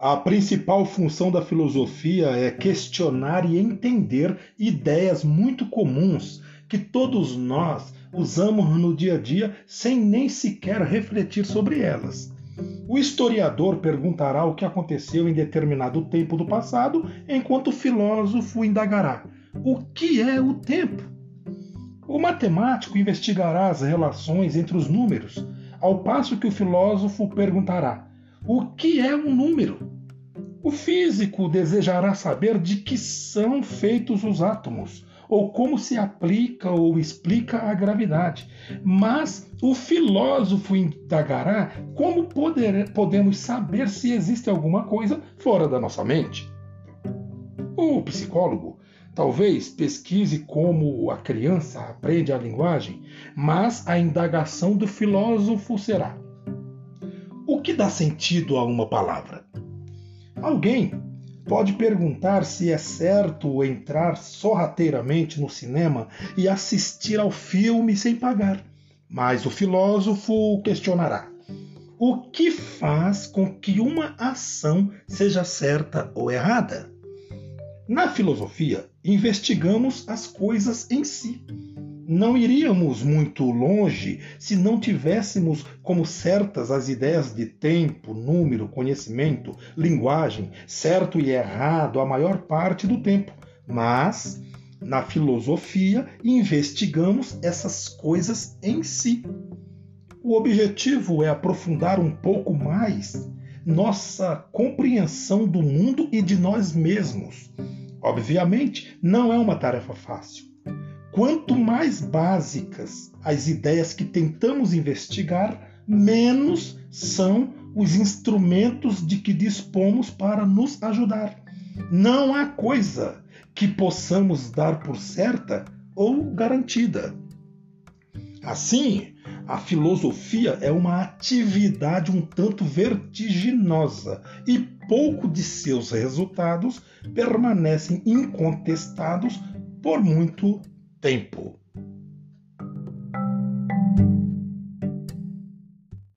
A principal função da filosofia é questionar e entender ideias muito comuns que todos nós usamos no dia a dia sem nem sequer refletir sobre elas. O historiador perguntará o que aconteceu em determinado tempo do passado, enquanto o filósofo indagará: o que é o tempo? O matemático investigará as relações entre os números, ao passo que o filósofo perguntará: o que é um número? O físico desejará saber de que são feitos os átomos, ou como se aplica ou explica a gravidade. Mas o filósofo indagará como poder, podemos saber se existe alguma coisa fora da nossa mente. O psicólogo talvez pesquise como a criança aprende a linguagem, mas a indagação do filósofo será: que dá sentido a uma palavra? Alguém pode perguntar se é certo entrar sorrateiramente no cinema e assistir ao filme sem pagar. Mas o filósofo questionará: o que faz com que uma ação seja certa ou errada? Na filosofia, investigamos as coisas em si não iríamos muito longe se não tivéssemos como certas as ideias de tempo, número, conhecimento, linguagem, certo e errado a maior parte do tempo. Mas, na filosofia, investigamos essas coisas em si. O objetivo é aprofundar um pouco mais nossa compreensão do mundo e de nós mesmos. Obviamente, não é uma tarefa fácil Quanto mais básicas as ideias que tentamos investigar, menos são os instrumentos de que dispomos para nos ajudar. Não há coisa que possamos dar por certa ou garantida. Assim, a filosofia é uma atividade um tanto vertiginosa e pouco de seus resultados permanecem incontestados por muito tempo.